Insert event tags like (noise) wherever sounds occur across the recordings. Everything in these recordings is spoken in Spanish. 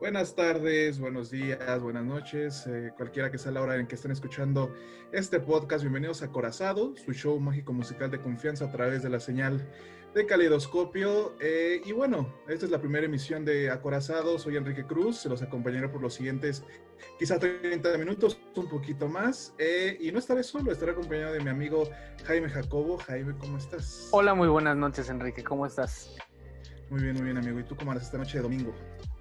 Buenas tardes, buenos días, buenas noches, eh, cualquiera que sea la hora en que estén escuchando este podcast. Bienvenidos a Corazado, su show mágico musical de confianza a través de la señal de Caleidoscopio. Eh, y bueno, esta es la primera emisión de Acorazado. Soy Enrique Cruz, se los acompañaré por los siguientes quizá 30 minutos, un poquito más. Eh, y no estaré solo, estaré acompañado de mi amigo Jaime Jacobo. Jaime, ¿cómo estás? Hola, muy buenas noches, Enrique. ¿Cómo estás? Muy bien, muy bien, amigo. ¿Y tú cómo andas esta noche de domingo?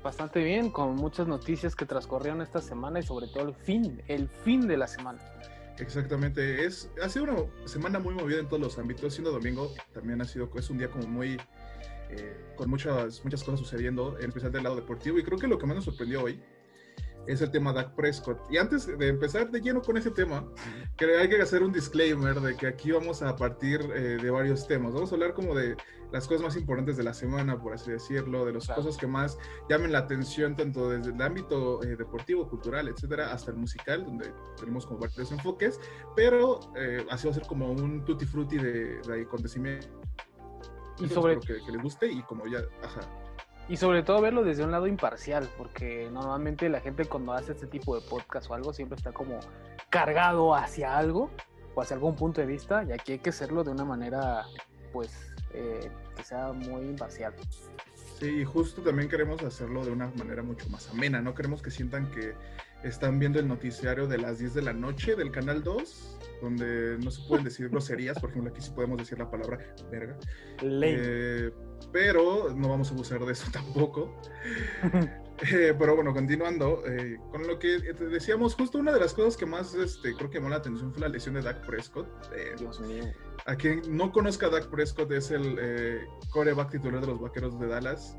Bastante bien, con muchas noticias que transcurrieron esta semana y sobre todo el fin, el fin de la semana. Exactamente, es, ha sido una semana muy movida en todos los ámbitos, siendo domingo también ha sido, es un día como muy, eh, con muchas, muchas cosas sucediendo, en especial del lado deportivo, y creo que lo que más nos sorprendió hoy es el tema Dak Prescott. Y antes de empezar de lleno con ese tema, que hay que hacer un disclaimer de que aquí vamos a partir eh, de varios temas. Vamos a hablar como de las cosas más importantes de la semana, por así decirlo, de las cosas que más llamen la atención, tanto desde el ámbito eh, deportivo, cultural, etcétera, hasta el musical, donde tenemos como varios enfoques, pero eh, así va a ser como un tutti frutti de, de acontecimientos. Y sobre que, que les guste y como ya, ajá. Y sobre todo verlo desde un lado imparcial, porque normalmente la gente cuando hace este tipo de podcast o algo siempre está como cargado hacia algo o hacia algún punto de vista y aquí hay que hacerlo de una manera pues eh, que sea muy imparcial. Sí, justo también queremos hacerlo de una manera mucho más amena, no queremos que sientan que están viendo el noticiario de las 10 de la noche del Canal 2, donde no se pueden decir groserías, por ejemplo, aquí sí podemos decir la palabra verga. Eh, pero no vamos a abusar de eso (laughs) tampoco. (laughs) Eh, pero bueno, continuando, eh, con lo que decíamos, justo una de las cosas que más este, creo que llamó la atención fue la lesión de Dak Prescott. Dios mío. A quien no conozca a Dak Prescott es el coreback titular de los Vaqueros de Dallas.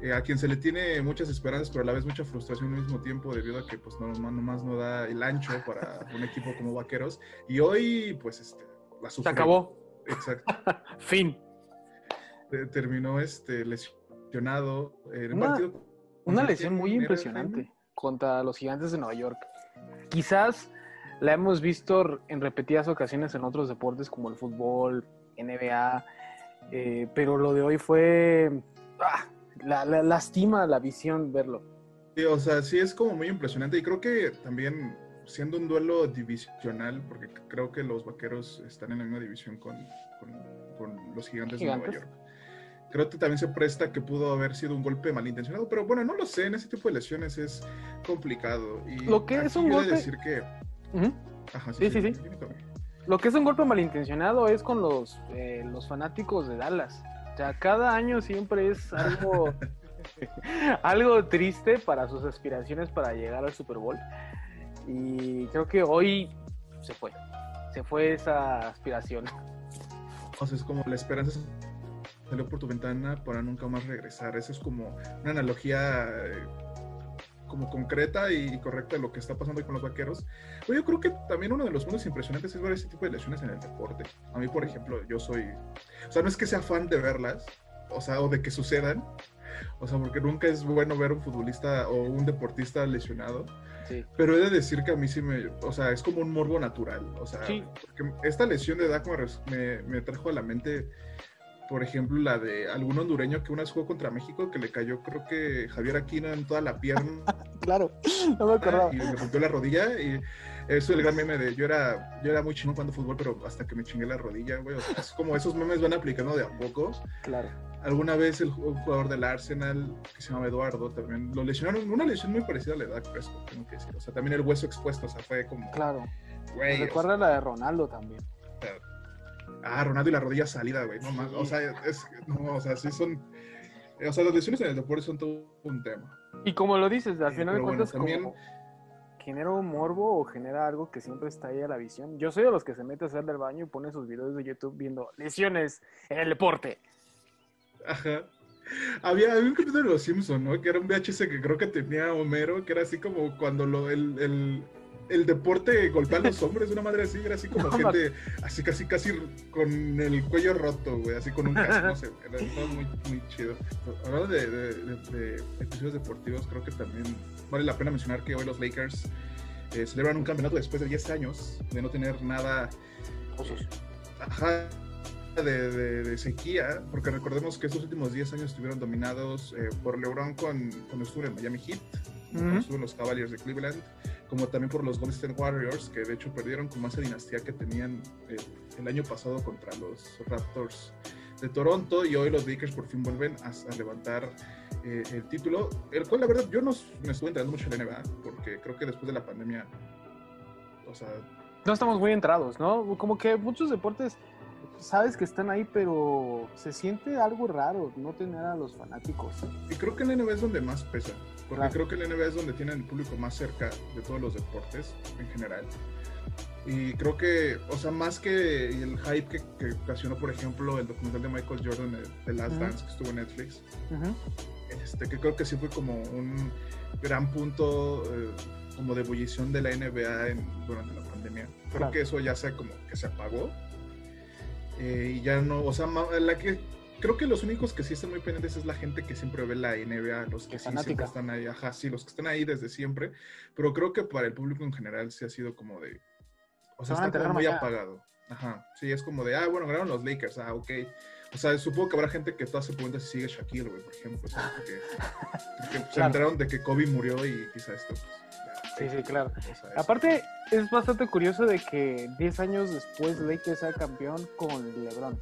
Eh, a quien se le tiene muchas esperanzas, pero a la vez mucha frustración al mismo tiempo, debido a que pues no, nomás no da el ancho para un equipo como Vaqueros. Y hoy, pues, este, la Se acabó. Exacto. (laughs) fin. terminó este, lesionado en una, partido. Una lesión muy impresionante contra los gigantes de Nueva York. Quizás la hemos visto en repetidas ocasiones en otros deportes como el fútbol, NBA, eh, pero lo de hoy fue... Ah, la, lastima la visión verlo. Sí, o sea, sí es como muy impresionante y creo que también siendo un duelo divisional, porque creo que los vaqueros están en la misma división con, con, los gigantes, de Nueva York. Creo que también se presta que pudo haber sido un golpe malintencionado, pero bueno, no lo sé, en ese tipo de lesiones es complicado. Y lo que es un golpe... decir que... sí, sí, sí. Lo que es un golpe malintencionado es con los, eh, los fanáticos de Dallas sea, cada año siempre es algo, (laughs) (laughs) algo triste para sus aspiraciones para llegar al Super Bowl. Y creo que hoy se fue. Se fue esa aspiración. O sea, es como la esperanza salió por tu ventana para nunca más regresar. Eso es como una analogía eh, como concreta y correcta de lo que está pasando hoy con los vaqueros. Pero yo creo que también uno de los puntos impresionantes es ver ese tipo de lesiones en el deporte. A mí, por ejemplo, yo soy, o sea, no es que sea fan de verlas, o sea, o de que sucedan, o sea, porque nunca es bueno ver un futbolista o un deportista lesionado. Sí. Pero he de decir que a mí sí me, o sea, es como un morbo natural. O sea, porque esta lesión de Dak me, me trajo a la mente por ejemplo, la de algún hondureño que una vez jugó contra México que le cayó, creo que Javier Aquino en toda la pierna. (laughs) claro, no me acordaba. Y le rompió la rodilla y eso es el gran meme de yo era, yo era muy chino jugando fútbol, pero hasta que me chingué la rodilla, güey. O sea, es como esos memes van aplicando de a poco. Claro. Alguna vez el jugador del Arsenal, que se llama Eduardo, también lo lesionaron, una lesión muy parecida a la edad Prescott, tengo que decir. O sea, también el hueso expuesto, o sea, fue como... Claro. Güey, recuerda la de Ronaldo también. Ah, Ronaldo y la rodilla salida, güey. No más. O sea, es, no, o sea, sí son. O sea, las lesiones en el deporte son todo un tema. Y como lo dices, al final de cuentas, también. genera un morbo o genera algo que siempre está ahí a la visión. Yo soy de los que se mete a hacer del baño y pone sus videos de YouTube viendo lesiones en el deporte. Ajá. Había, un capítulo de Los Simpsons, ¿no? Que era un VHS que creo que tenía Homero, que era así como cuando lo, el, el el deporte golpear a los hombres, una madre así, era así como gente, así casi, casi con el cuello roto, güey, así con un casco, no sé, (laughs) era todo muy, muy chido. Hablando de, de, episodios deportivos, creo que también vale la pena mencionar que hoy los Lakers eh, celebran un campeonato después de 10 años de no tener nada. Eh, ajá, de, sequía, porque recordemos que estos últimos 10 años estuvieron dominados eh, por LeBron con, cuando estuvo en Miami Heat, cuando estuvo en los Cavaliers de Cleveland, como también por los Golden State Warriors, que de hecho perdieron como esa dinastía que tenían eh, el año pasado contra los Raptors de Toronto y hoy los Lakers por fin vuelven a, levantar eh, el título, el cual la verdad yo no me estuve enterando mucho en la NBA, porque creo que después de la pandemia, o sea... No estamos muy entrados, ¿no? Como que muchos deportes sabes que están ahí, pero se siente algo raro no tener a los fanáticos. Y creo que en NBA es donde más pesa, porque creo que en NBA es donde tienen el público más cerca de todos los deportes en general. Y creo que, o sea, más que el hype que, ocasionó, por ejemplo, el documental de Michael Jordan, The Last Dance, que estuvo en Netflix, este, que creo que sí fue como un gran punto eh, como de ebullición de la NBA durante la pandemia. Creo que eso ya se como que se apagó eh, y ya no, o sea, la que creo que los únicos que sí están muy pendientes es la gente que siempre ve la NBA, los que sí siempre están ahí, ajá, sí, los que están ahí desde siempre, pero creo que para el público en general sí ha sido como de, o sea, está muy apagado. Ajá, sí, es como de, ah, bueno, ganaron los Lakers, ah, ok. O sea, supongo que habrá gente que toda se pregunta si sigue Shaquille, güey, por ejemplo, o sea, porque, se (laughs) enteraron de que Kobe murió y quizá esto, pues, Sí, sí, claro. Aparte, es bastante curioso de que 10 años después Lakers sea campeón con LeBron.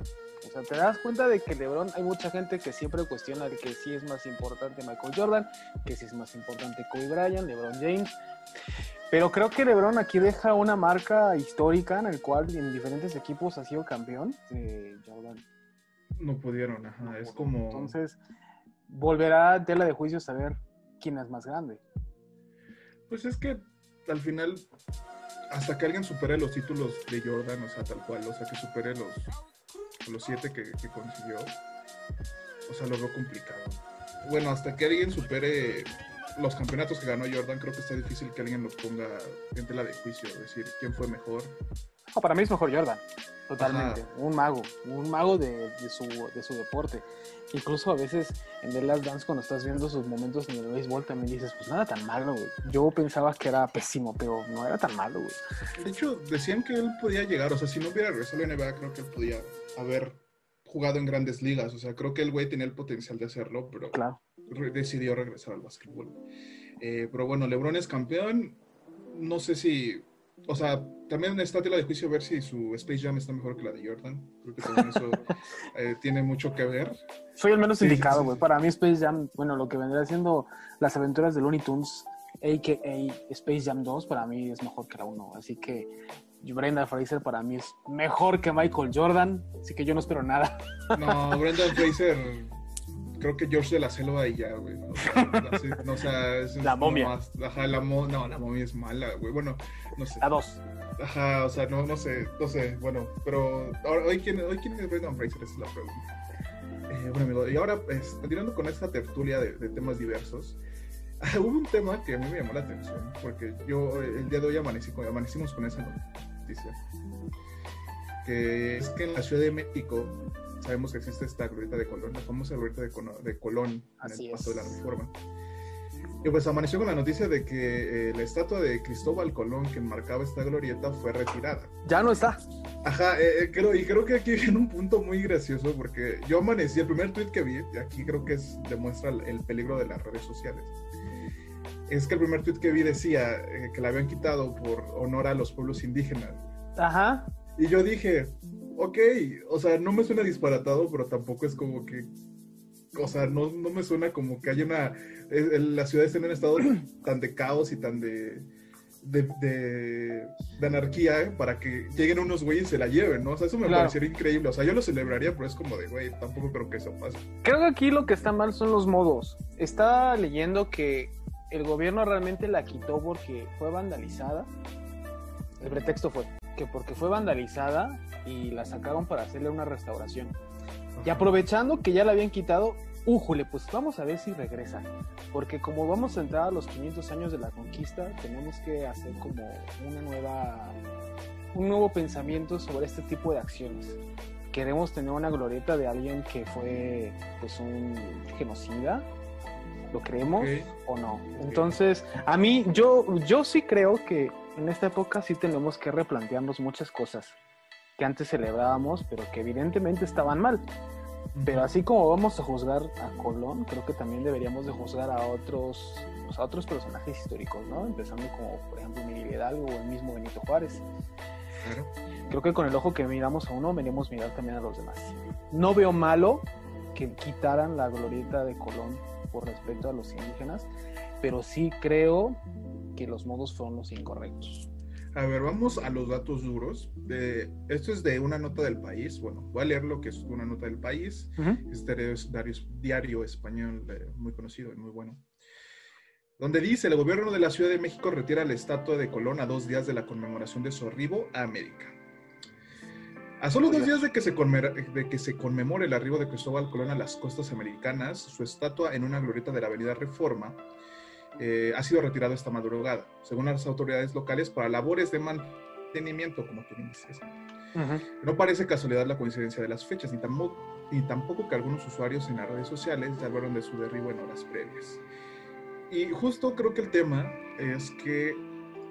O sea, te das cuenta de que LeBron, hay mucha gente que siempre cuestiona de que si es más importante Michael Jordan, que si es más importante Kobe Bryant, LeBron James. Pero creo que LeBron aquí deja una marca histórica en el cual en diferentes equipos ha sido campeón. de Jordan. No pudieron, ajá. es como. Entonces, volverá a tela de juicio saber quién es más grande. Pues es que al final, hasta que alguien supere los títulos de Jordan, o sea, tal cual, o sea, que supere los, los siete que, consiguió, o sea, lo veo complicado. Bueno, hasta que alguien supere los campeonatos que ganó Jordan, creo que está difícil que alguien lo ponga en tela de juicio, decir quién fue mejor. No, para mí es mejor Jordan, totalmente. Un mago, un mago de, su, de su deporte. Incluso a veces en The Last Dance, cuando estás viendo sus momentos en el béisbol, también dices, pues era tan malo, güey. Yo pensaba que era pésimo, pero no era tan malo, güey. De hecho, decían que él podía llegar, o sea, si no hubiera regresado a la NBA, creo que él podía haber jugado en grandes ligas. O sea, creo que el güey tenía el potencial de hacerlo, pero decidió regresar al básquetbol. Eh, pero bueno, LeBron es campeón. No sé si o sea, también está tela de juicio ver si su Space Jam está mejor que la de Jordan. Creo que también eso (laughs) eh, tiene mucho que ver. Soy el menos indicado, güey. Para mí Space Jam, bueno, lo que vendría siendo las aventuras de Looney Tunes, a.k.a. Space Jam 2, para mí es mejor que la 1. Así que Brenda Fraser para mí es mejor que Michael Jordan, así que yo no espero nada. No, Brenda Fraser creo que George de la Selva y ya, güey. ¿no? O sea, es la momia. ajá, la mo no, la momia es mala, güey. Bueno, no sé. La dos. Ajá, o sea, no, no sé, no sé. Bueno, pero ahora, hoy, ¿quién, hoy, ¿quién es Brendan Fraser? Esa es la pregunta. Eh, bueno, amigo, y ahora, pues, continuando con esta tertulia de, de temas diversos, (laughs) hubo un tema que a mí me llamó la atención, porque yo el día de hoy amanecí, amanecimos con esa noticia, que es que en la Ciudad de México sabemos que existe esta glorieta de Colón, la famosa glorieta de, Colón en el paso de la Reforma. Y pues amaneció con la noticia de que eh, la estatua de Cristóbal Colón que enmarcaba esta glorieta fue retirada. Ya no está. Ajá, eh, eh, creo, y creo que aquí viene un punto muy gracioso porque yo amanecí, el primer tweet que vi, y aquí creo que es, demuestra el peligro de las redes sociales, es que el primer tweet que vi decía que la habían quitado por honor a los pueblos indígenas. Ajá. Y yo dije, ok, o sea, no me suena disparatado, pero tampoco es como que, o sea, no, no me suena como que haya una, la ciudad está en un estado (clears throat) tan de caos y tan de, de, de, anarquía para que lleguen unos güeyes y se la lleven, ¿no? O sea, eso me parecería increíble. O sea, yo lo celebraría, pero es como de, güey, tampoco creo que eso pase. Creo que aquí lo que está mal son los modos. Estaba leyendo que el gobierno realmente la quitó porque fue vandalizada. El pretexto fue que porque fue vandalizada y la sacaron para hacerle una restauración. Y aprovechando que ya la habían quitado, újule, pues vamos a ver si regresa. Porque como vamos a entrar a los 500 años de la conquista, tenemos que hacer como una nueva, un nuevo pensamiento sobre este tipo de acciones. Queremos tener una glorieta de alguien que fue pues un genocida, ¿lo creemos o no? Entonces, a mí, yo, yo sí creo que en esta época sí tenemos que replantearnos muchas cosas. Que antes celebrábamos, pero que evidentemente estaban mal. Pero así como vamos a juzgar a Colón, creo que también deberíamos de juzgar a otros, pues, a otros personajes históricos, ¿no? Empezando como, por ejemplo, Miguel Hidalgo o el mismo Benito Juárez. Creo que con el ojo que miramos a uno, venimos mirar también a los demás. No veo malo que quitaran la glorieta de Colón por respeto a los indígenas, pero sí creo que los modos fueron los incorrectos. A ver, vamos a los datos duros. De, esto es de una nota del país. Bueno, voy a leer lo que es una nota del país. Este es diario, diario español eh, muy conocido y muy bueno. Donde dice, el gobierno de la Ciudad de México retira la estatua de Colón a dos días de la conmemoración de su arribo a América. A solo dos días de que, se de que se conmemore el arribo de Cristóbal Colón a las costas americanas, su estatua en una glorieta de la Avenida Reforma eh, ha sido retirado esta madrugada, según las autoridades locales, para labores de mantenimiento, como tú dices. No parece casualidad la coincidencia de las fechas, ni tampoco, ni tampoco que algunos usuarios en las redes sociales hablaron de su derribo en horas previas. Y justo creo que el tema es que,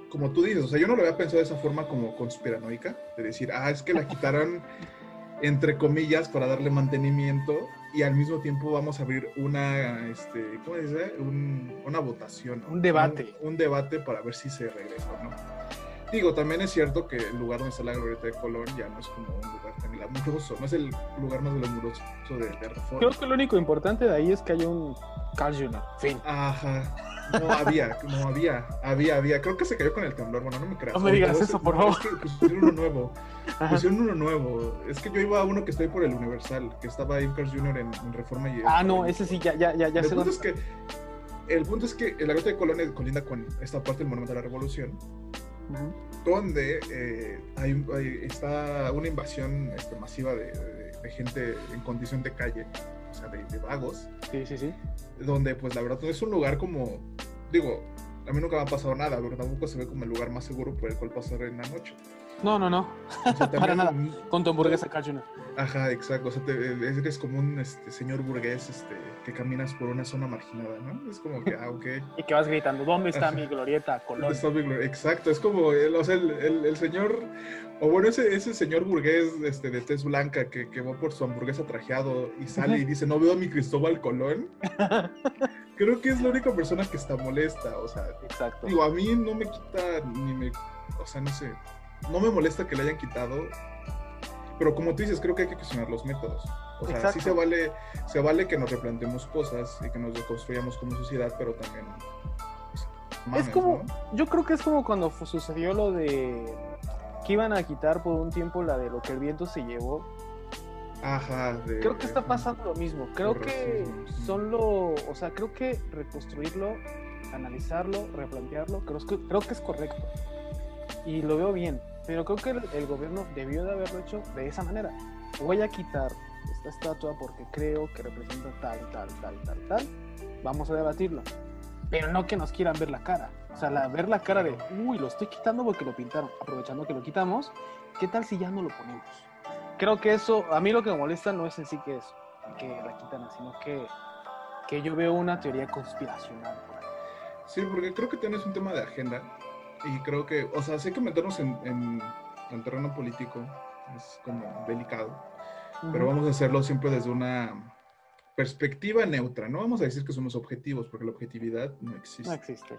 como tú dices, o sea, yo no lo había pensado de esa forma como conspiranoica, de decir, ah, es que la quitaron (laughs) entre comillas para darle mantenimiento y al mismo tiempo vamos a abrir una, este, ¿cómo dice? una votación. Un debate. Un, debate para ver si se regresa o no. Digo, también es cierto que el lugar donde está la glorieta de Colón ya no es como un lugar tan glamuroso, no es el lugar más glamuroso de, de Reforma. Creo que lo único importante de ahí es que hay un Carl Jr. Fin. Ajá. No había, no había, había, había. Creo que se cayó con el temblor. Bueno, no me creas. No me digas eso, por favor. Es que pusieron uno nuevo. (laughs) Pusieron uno nuevo. Es que yo iba a uno que estoy por el Universal, que estaba ahí Carl Jr. En, Reforma y. Ah, no, ese sí, ya, ya, ya, ya el punto es que El punto es que el área de Colón colinda con esta parte del Monumento de la Revolución. Donde eh, hay, está una invasión este, masiva de gente en condición de calle o sea, de, vagos. Sí, sí, sí. Donde, pues, la verdad, es un lugar como, digo, a mí nunca me ha pasado nada, pero tampoco se ve como el lugar más seguro por el cual pasar en la noche. No, no, no. (laughs) Para nada. Con tu hamburguesa Jr. Ajá, exacto. O sea, te, eres como un este, señor burgués este, que caminas por una zona marginada, ¿no? Es como que, ah, ok. y que vas gritando, ¿dónde está mi glorieta, Colón? Está mi glorieta? Exacto, es como, el, o sea, el, el, señor, o bueno, ese, ese señor burgués este, de tez blanca que, que va por su hamburguesa trajeado y sale y dice, no veo a mi Cristóbal Colón. (laughs) Creo que es la única persona que está molesta, o sea. Exacto. Digo, a mí no me quita ni me, o sea, no sé no me molesta que le hayan quitado, pero como tú dices, creo que hay que cuestionar los métodos. O sea, sí se vale, se vale que nos replantemos cosas y que nos reconstruyamos como sociedad, pero también... Pues, es como, yo creo que es como cuando sucedió lo de que iban a quitar por un tiempo la de lo que el viento se llevó. Ajá. creo que está pasando lo mismo. Creo que son lo, o sea, creo que reconstruirlo, analizarlo, replantearlo, creo creo que es correcto y lo veo bien, pero creo que el, gobierno debió de haberlo hecho de esa manera. Voy a quitar esta estatua porque creo que representa tal, tal, tal, tal, tal. Vamos a debatirlo. Pero no que nos quieran ver la cara. O sea, la, ver la cara de, uy, lo estoy quitando porque lo pintaron. Aprovechando que lo quitamos, ¿qué tal si ya no lo ponemos? Creo que eso, a mí lo que me molesta no es en sí que eso, que la quitan, sino que, que yo veo una teoría conspiracional. Sí, porque creo que tienes un tema de agenda y creo que, o sea, sé que meternos en, en el terreno político es como delicado, pero vamos a hacerlo siempre desde una perspectiva neutra, no vamos a decir que somos objetivos, porque la objetividad no existe. No existe.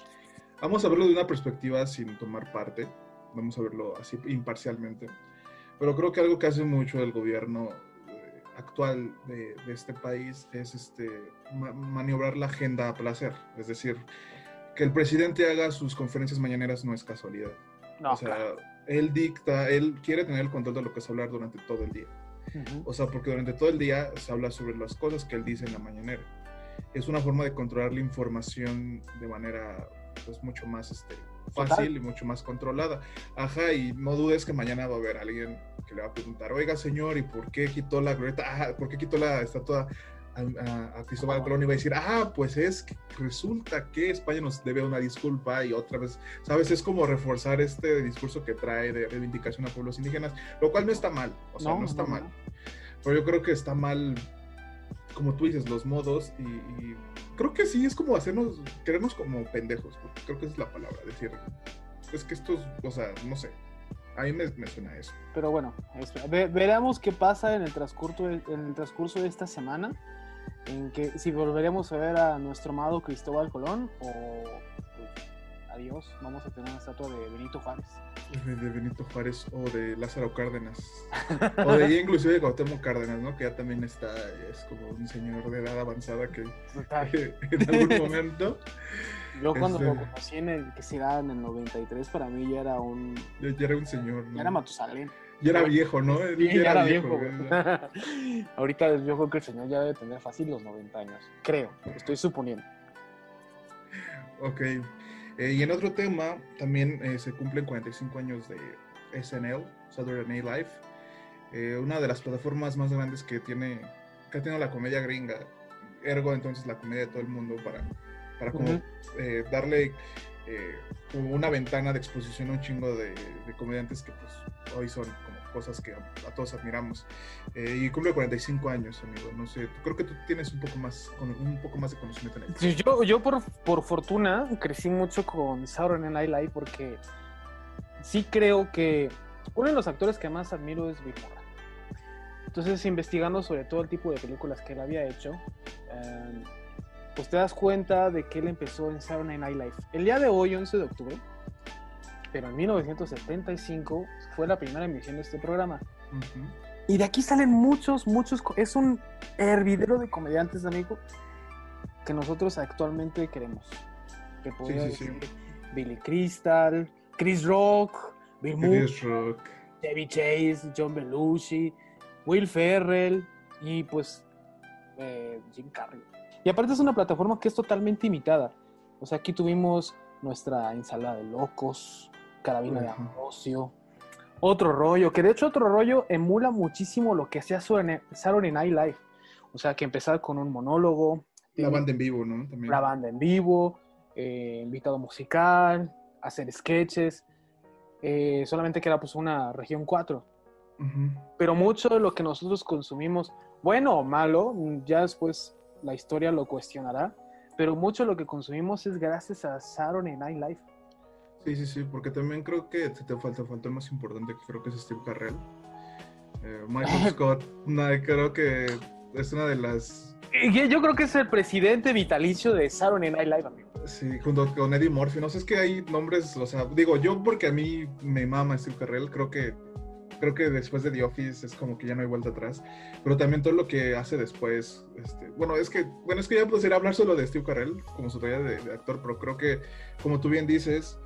Vamos a verlo de una perspectiva sin tomar parte, vamos a verlo así imparcialmente, pero creo que algo que hace mucho el gobierno eh, actual de, de, este país es este, maniobrar la agenda a placer, es decir, que el presidente haga sus conferencias mañaneras no es casualidad. No, o sea, él dicta, él quiere tener el control de lo que es hablar durante todo el día. O sea, porque durante todo el día se habla sobre las cosas que él dice en la mañanera. Es una forma de controlar la información de manera pues mucho más este, fácil y mucho más controlada. Ajá, y no dudes que mañana va a haber alguien que le va a preguntar, oiga señor, ¿y por qué quitó la glorieta? Ajá, ¿por qué quitó la estatua a, Cristóbal Colón iba a decir, ah, pues es que resulta que España nos debe una disculpa y otra vez, ¿sabes? Es como reforzar este discurso que trae de reivindicación a pueblos indígenas, lo cual no está mal, o sea, no, está mal. Pero yo creo que está mal, como tú dices, los modos y, creo que sí es como hacernos, querernos como pendejos, porque creo que esa es la palabra, decir, es que estos, o sea, no sé. a mí me, me suena eso. Pero bueno, veremos qué pasa en el, transcurso, en el transcurso de esta semana. En que si volveremos a ver a nuestro amado Cristóbal Colón o pues, adiós, vamos a tener una estatua de Benito Juárez. De Benito Juárez o de Lázaro Cárdenas. (laughs) o de inclusive de Gautemo Cárdenas, ¿no? Que ya también está, es como un señor de edad avanzada que (laughs) en algún momento yo cuando lo este, conocí en el que se da en el 93, para mí ya era un. Ya, era un señor. Ya era Matusalén. Ya era viejo, ¿no? ya, era, viejo. (laughs) Ahorita yo creo que el señor ya debe tener fácil los 90 años. Creo, estoy suponiendo. Ok. Eh, y en otro tema, también eh, se cumplen 45 años de SNL, Saturday Night Live. Eh, una de las plataformas más grandes que tiene, que ha tenido la comedia gringa. Ergo, entonces, la comedia de todo el mundo para para como eh, darle eh, como una ventana de exposición a un chingo de, comediantes que pues hoy son como cosas que a, todos admiramos. Eh, y cumple 45 años, amigo. No sé, creo que tú tienes un poco más, un poco más de conocimiento en eso. yo, yo por, por fortuna crecí mucho con Sauron en Live porque sí creo que uno de los actores que más admiro es Bill Murray. Entonces, investigando sobre todo el tipo de películas que él había hecho, pues te das cuenta de que él empezó en Saturday Night Live. El día de hoy, 11 de octubre, pero en 1975 fue la primera emisión de este programa. Y de aquí salen muchos, muchos. Es un hervidero de comediantes, amigo, que nosotros actualmente queremos. Que sí, sí, Billy Crystal, Chris Rock, Bill Chris Rock. Chase, John Belushi, Will Ferrell y pues eh, Jim Carrey. Y aparte es una plataforma que es totalmente imitada. O sea, aquí tuvimos nuestra ensalada de locos, carabina de Ambrosio, otro rollo, que de hecho otro rollo emula muchísimo lo que hacía Saturday Night Live. O sea, que empezaba con un monólogo. La banda en vivo, ¿no? También. La banda en vivo, eh, invitado musical, hacer sketches. Eh, solamente que era pues una región 4. Pero mucho de lo que nosotros consumimos, bueno o malo, ya después la historia lo cuestionará, pero mucho de lo que consumimos es gracias a Saturday Night Live. Sí, sí, sí, porque también creo que te falta, falta el más importante, que creo que es Steve Carrell. Eh, Michael (laughs) Scott, creo que es una de las... Yo creo que es el presidente vitalicio de Saturday Night Live, amigo. Sí, junto con Eddie Murphy. No sé, es que hay nombres, o sea, digo, yo porque a mí me mama Steve Carrell, creo que creo que después de The Office es como que ya no hay vuelta atrás. Pero también todo lo que hace después. Este, bueno, es que, bueno, es que ya podría hablar solo de Steve Carell como su tarea de, actor, pero creo que, como tú bien dices,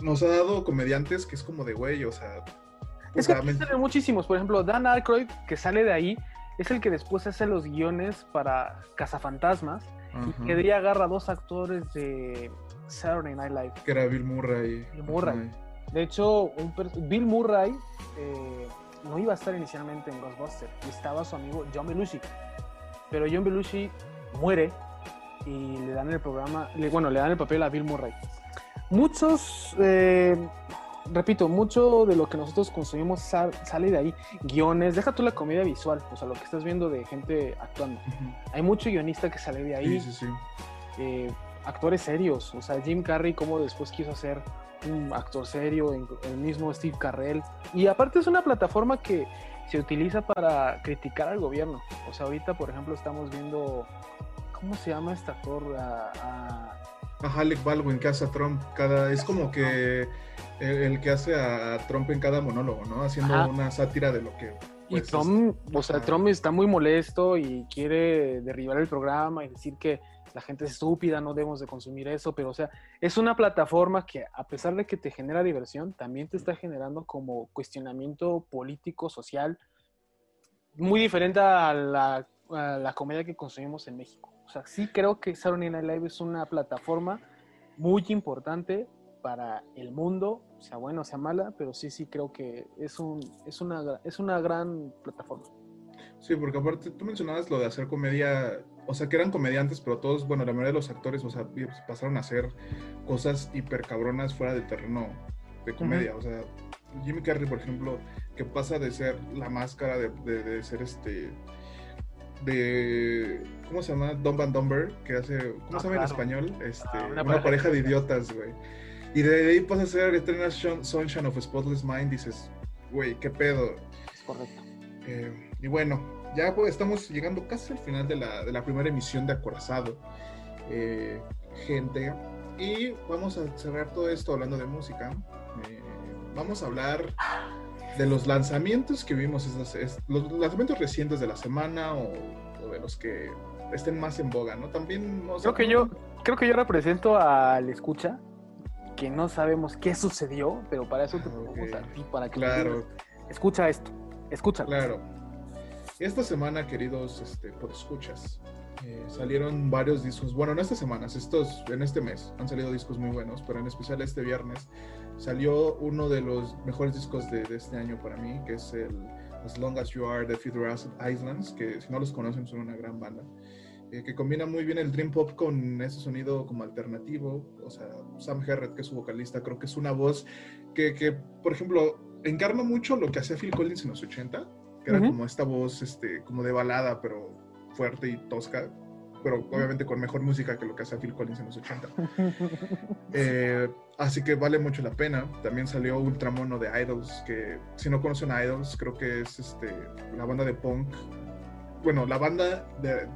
nos ha dado comediantes que es como de güey, o sea. Es que salen muchísimos. Por ejemplo, Dan Aykroyd, que sale de ahí, es el que después hace los guiones para Cazafantasmas. Y que de agarra a dos actores de Saturday Night Live. Que era Bill Murray. Bill Murray. De hecho, Bill Murray eh, no iba a estar inicialmente en Ghostbusters, estaba su amigo John Belushi. Pero John Belushi muere y le dan el programa, bueno, le dan el papel a Bill Murray. Muchos, eh, repito, mucho de lo que nosotros consumimos sale de ahí. Guiones, deja tú la comedia visual, o sea, lo que estás viendo de gente actuando. Hay mucho guionista que sale de ahí. Sí, sí, sí. Eh, actores serios, o sea, Jim Carrey, como después quiso hacer un actor serio, el mismo Steve Carrell. Y aparte es una plataforma que se utiliza para criticar al gobierno. O sea, ahorita, por ejemplo, estamos viendo, ¿cómo se llama este actor? A, a... Alec Baldwin que hace a Trump. Cada, es como que el, que hace a Trump en cada monólogo, ¿no? Haciendo una sátira de lo que... y pues, Trump, o sea, Trump está muy molesto y quiere derribar el programa y decir que la gente es estúpida, no debemos de consumir eso, pero o sea, es una plataforma que a pesar de que te genera diversión, también te está generando como cuestionamiento político, social, muy diferente a la, la comedia que consumimos en México. O sea, sí creo que Saturday Night Live es una plataforma muy importante para el mundo, sea bueno, sea mala, pero sí, sí creo que es, un, es, una, es una gran plataforma. Sí, porque aparte tú mencionabas lo de hacer comedia, o sea, que eran comediantes, pero todos, bueno, la mayoría de los actores, o sea, pasaron a hacer cosas hiper cabronas fuera del terreno de comedia. O sea, Jimmy Carrey, por ejemplo, que pasa de ser la máscara, de, de, ser este, de, ¿cómo se llama? Dumb and Dumber, que hace, ¿cómo se llama en español? Este, ah, una, pareja, de idiotas, güey. Y de ahí pasa a ser Eternal Sunshine of a Spotless Mind, dices, güey, qué pedo. Es correcto. Eh, y bueno, ya pues, estamos llegando casi al final de la, de la primera emisión de Acorazado. Eh, gente, y vamos a cerrar todo esto hablando de música. Eh, vamos a hablar de los lanzamientos que vimos, los lanzamientos recientes de la semana o, de los que estén más en boga, ¿no? También creo que yo creo que yo represento al escucha que no sabemos qué sucedió, pero para eso te ponemos a ti para que claro. escucha esto, escucha. Claro. Esta semana, queridos, este, escuchas, eh, salieron varios discos. Bueno, en estas semanas, estos, en este mes, han salido discos muy buenos, pero en especial este viernes salió uno de los mejores discos de, este año para mí, que es el As Long As You Are de Future Islands, que si no los conocen son una gran banda. Eh, que combina muy bien el dream pop con ese sonido como alternativo. O sea, Sam Herret, que es su vocalista, creo que es una voz que, que por ejemplo, encarna mucho lo que hacía Phil Collins en los 80, que era como esta voz este, como de balada, pero fuerte y tosca, pero obviamente con mejor música que lo que hace Phil Collins en los 80. (laughs) Eh, así que vale mucho la pena. También salió Ultramono de Idols, que si no conocen a Idols, creo que es este, la banda de punk, bueno, la banda de,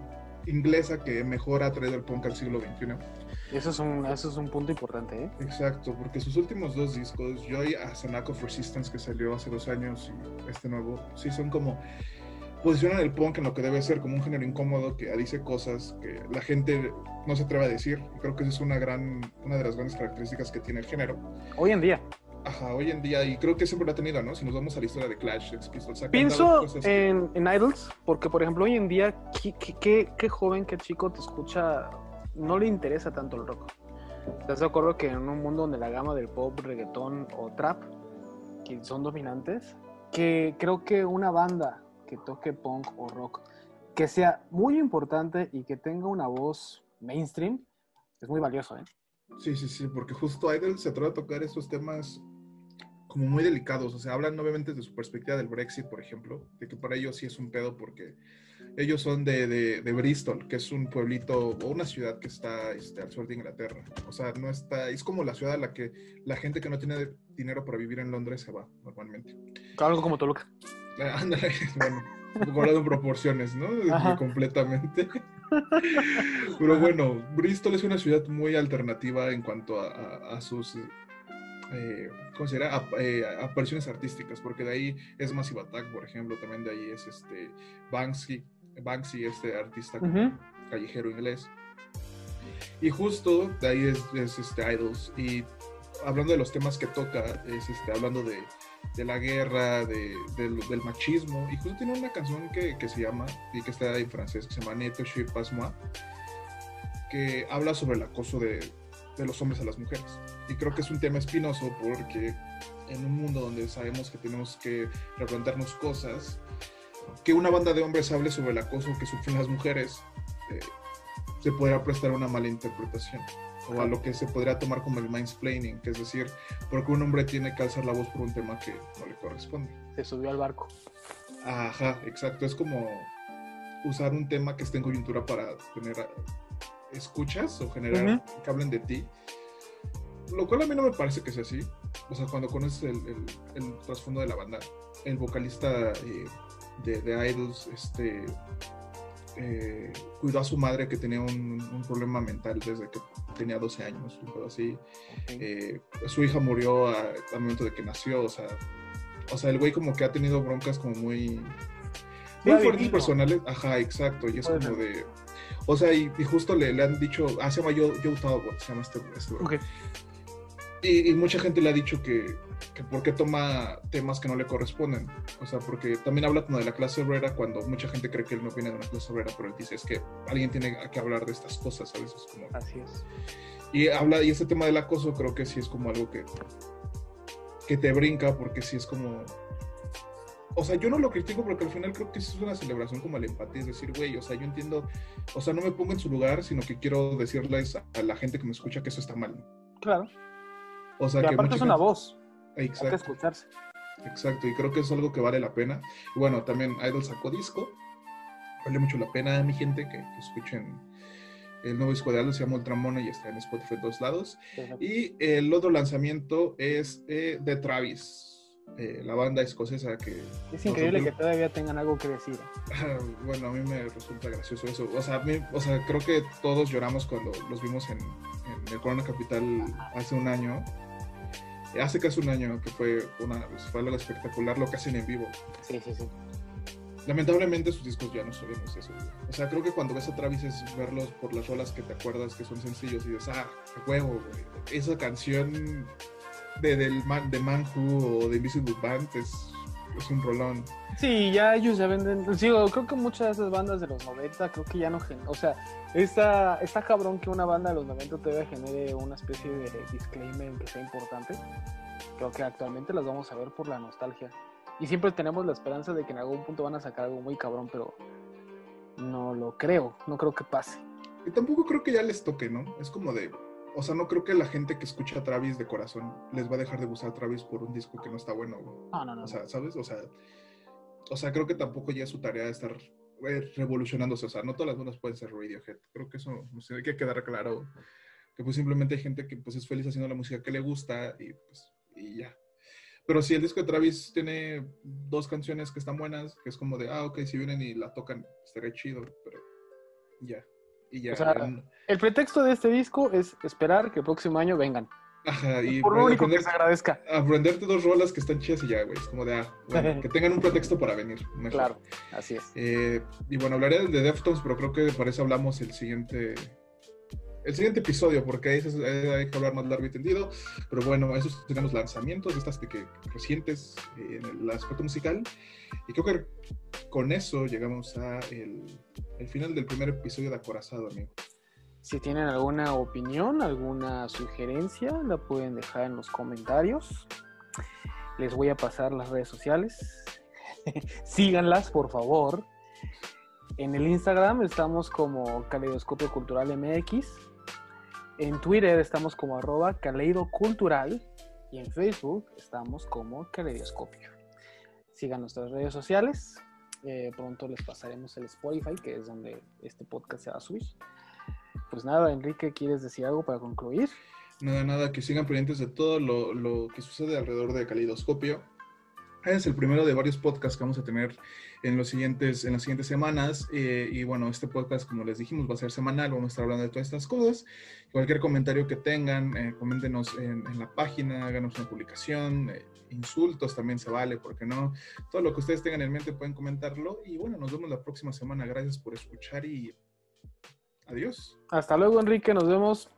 inglesa que mejor ha traído el punk al siglo XXI. Eso es un, eso es un punto importante, ¿eh? Exacto, porque sus últimos dos discos, Joy a Sanako of Resistance, que salió hace dos años, y este nuevo, sí son como posicionan el punk en lo que debe ser como un género incómodo que dice cosas que la gente no se atreve a decir. Creo que esa es una gran, una de las grandes características que tiene el género. Hoy en día. Ajá, hoy en día, y creo que siempre lo ha tenido, ¿no? Si nos vamos a la historia de Clash, Sex Pistols. Pienso en, en, Idols, porque por ejemplo, hoy en día, ¿qué, qué, qué, joven, qué chico te escucha, no le interesa tanto el rock? ¿Estás de acuerdo que en un mundo donde la gama del pop, reggaetón o trap, que son dominantes, que creo que una banda que toque punk o rock, que sea muy importante y que tenga una voz mainstream, es muy valioso, ¿eh? Sí, sí, sí, porque justo Idol se trata de tocar esos temas como muy delicados, o sea, hablan obviamente de su perspectiva del Brexit, por ejemplo, de que para ellos sí es un pedo porque ellos son de, de, Bristol, que es un pueblito o una ciudad que está este, al sur de Inglaterra. O sea, no está, es como la ciudad a la que la gente que no tiene dinero para vivir en Londres se va normalmente. Algo como Toluca. Ándale, (laughs) bueno, guardado en proporciones, ¿no? Completamente. Pero bueno, Bristol es una ciudad muy alternativa en cuanto a, sus eh, ¿cómo se eh, apariciones artísticas, porque de ahí es Massive Attack, por ejemplo, también de ahí es este Banksy, Banksy, este artista callejero inglés. Y justo de ahí es, este Idols. Y hablando de los temas que toca, es este, hablando de, de la guerra, de, del machismo. Y justo tiene una canción que, que, se llama, y que está en francés, que se llama Neto Chez que habla sobre el acoso de, de los hombres a las mujeres. Y creo que es un tema espinoso porque en un mundo donde sabemos que tenemos que replantearnos cosas, que una banda de hombres hable sobre el acoso que sufren las mujeres, eh, se podrá prestar una mala interpretación o a lo que se podría tomar como el mansplaining, que es decir, porque un hombre tiene que alzar la voz por un tema que no le corresponde. Se subió al barco. Ajá, exacto. Es como usar un tema que esté en coyuntura para tener escuchas o generar que hablen de ti. Lo cual a mí no me parece que sea así. O sea, cuando conoces el, el, trasfondo de la banda, el vocalista eh, de, de, Idols, este, eh, cuidó a su madre que tenía un, un, problema mental desde que tenía 12 años, un así. Eh, su hija murió al momento de que nació, o sea, o sea, el güey como que ha tenido broncas como muy, muy fuertes personales. Ajá, exacto, y es como de o sea, y, justo le, le, han dicho, ah, se llama Joe, Joe Talbot, se llama este, este okay. y, y, mucha gente le ha dicho que, que por qué toma temas que no le corresponden. O sea, porque también habla como de la clase obrera cuando mucha gente cree que él no viene de una clase obrera, pero él dice es que alguien tiene que hablar de estas cosas a veces. Como... Así es. Y habla, y este tema del acoso creo que sí es como algo que, que te brinca, porque sí es como o sea, yo no lo critico porque al final creo que es una celebración como la empatía, es decir, güey, o sea, yo entiendo, o sea, no me pongo en su lugar, sino que quiero decirles a, la gente que me escucha que eso está mal. Claro. O sea, que aparte es una voz. Exacto. Hay que escucharse. Exacto, y creo que es algo que vale la pena. Y bueno, también Idol sacó disco. Vale mucho la pena, mi gente, que, escuchen El nuevo disco de Aldo se llama Ultramono y está en Spotify todos lados. Y el otro lanzamiento es eh, de Travis. Eh, la banda escocesa que... Es increíble que todavía tengan algo que decir. bueno, a mí me resulta gracioso eso. O sea, o sea, creo que todos lloramos cuando los vimos en, en el Corona Capital hace un año hace casi un año que fue, una, pues, fue algo espectacular lo que hacen en vivo. Sí, sí, sí. Lamentablemente sus discos ya no son eso. O sea, creo que cuando ves a Travis es verlos por las rolas que te acuerdas que son sencillos y dices, ah, qué huevo, güey. Esa canción de, del Man, de Manhu o de Invisible Band es, es un rolón. Sí, ya ellos ya venden. Sí, creo que muchas de esas bandas de los 90, creo que ya no. O sea, está, está cabrón que una banda de los 90 todavía genere una especie de disclaimer que sea importante. Creo que actualmente las vamos a ver por la nostalgia. Y siempre tenemos la esperanza de que en algún punto van a sacar algo muy cabrón, pero no lo creo. No creo que pase. Y tampoco creo que ya les toque, ¿no? Es como de. O sea, no creo que la gente que escucha a Travis de corazón les va a dejar de gustar a Travis por un disco que no está bueno. No, no, no. O sea, ¿sabes? O sea o sea, creo que tampoco ya es su tarea estar eh, revolucionándose. O sea, no todas las bandas pueden ser Radiohead. Creo que eso hay que quedar claro. Que pues simplemente hay gente que pues es feliz haciendo la música que le gusta y pues y ya. Pero si el disco de Travis tiene dos canciones que están buenas, que es como de, ah, ok, si vienen y la tocan, estaría chido, pero ya. Y ya. O sea, el pretexto de este disco es esperar que el próximo año vengan. Ajá, y por lo único que se agradezca. Aprenderte dos rolas que están chidas y ya, güey. Es como de, ah, bueno, (laughs) que tengan un pretexto para venir. Claro, así es. Eh, y bueno, hablaré de Deftones, pero creo que para eso hablamos el siguiente. El siguiente episodio, porque ahí hay que hablar más largo y tendido. Pero bueno, esos tenemos lanzamientos, estas que, recientes en el aspecto musical. Y creo que con eso llegamos a el final del primer episodio de Acorazado, amigo. Si tienen alguna opinión, alguna sugerencia, la pueden dejar en los comentarios. Les voy a pasar las redes sociales. (laughs) Síganlas, por favor. En el Instagram estamos como Caleidoscopio Cultural MX. En Twitter estamos como arroba Cultural. Y en Facebook estamos como Caleidoscopio. Sigan nuestras redes sociales. Eh, pronto les pasaremos el Spotify, que es donde este podcast se va a subir pues nada, Enrique, ¿quieres decir algo para concluir? Nada, nada, que sigan pendientes de todo lo, que sucede alrededor de Calidoscopio. Es el primero de varios podcasts que vamos a tener en, los siguientes, en las siguientes semanas. Eh, y bueno, este podcast, como les dijimos, va a ser semanal. Vamos a estar hablando de todas estas cosas. Cualquier comentario que tengan, eh, coméntenos en, la página, háganos una publicación. Eh, insultos también se vale, porque no? Todo lo que ustedes tengan en mente pueden comentarlo. Y bueno, nos vemos la próxima semana. Gracias por escuchar y Adiós. Hasta luego, Enrique. Nos vemos.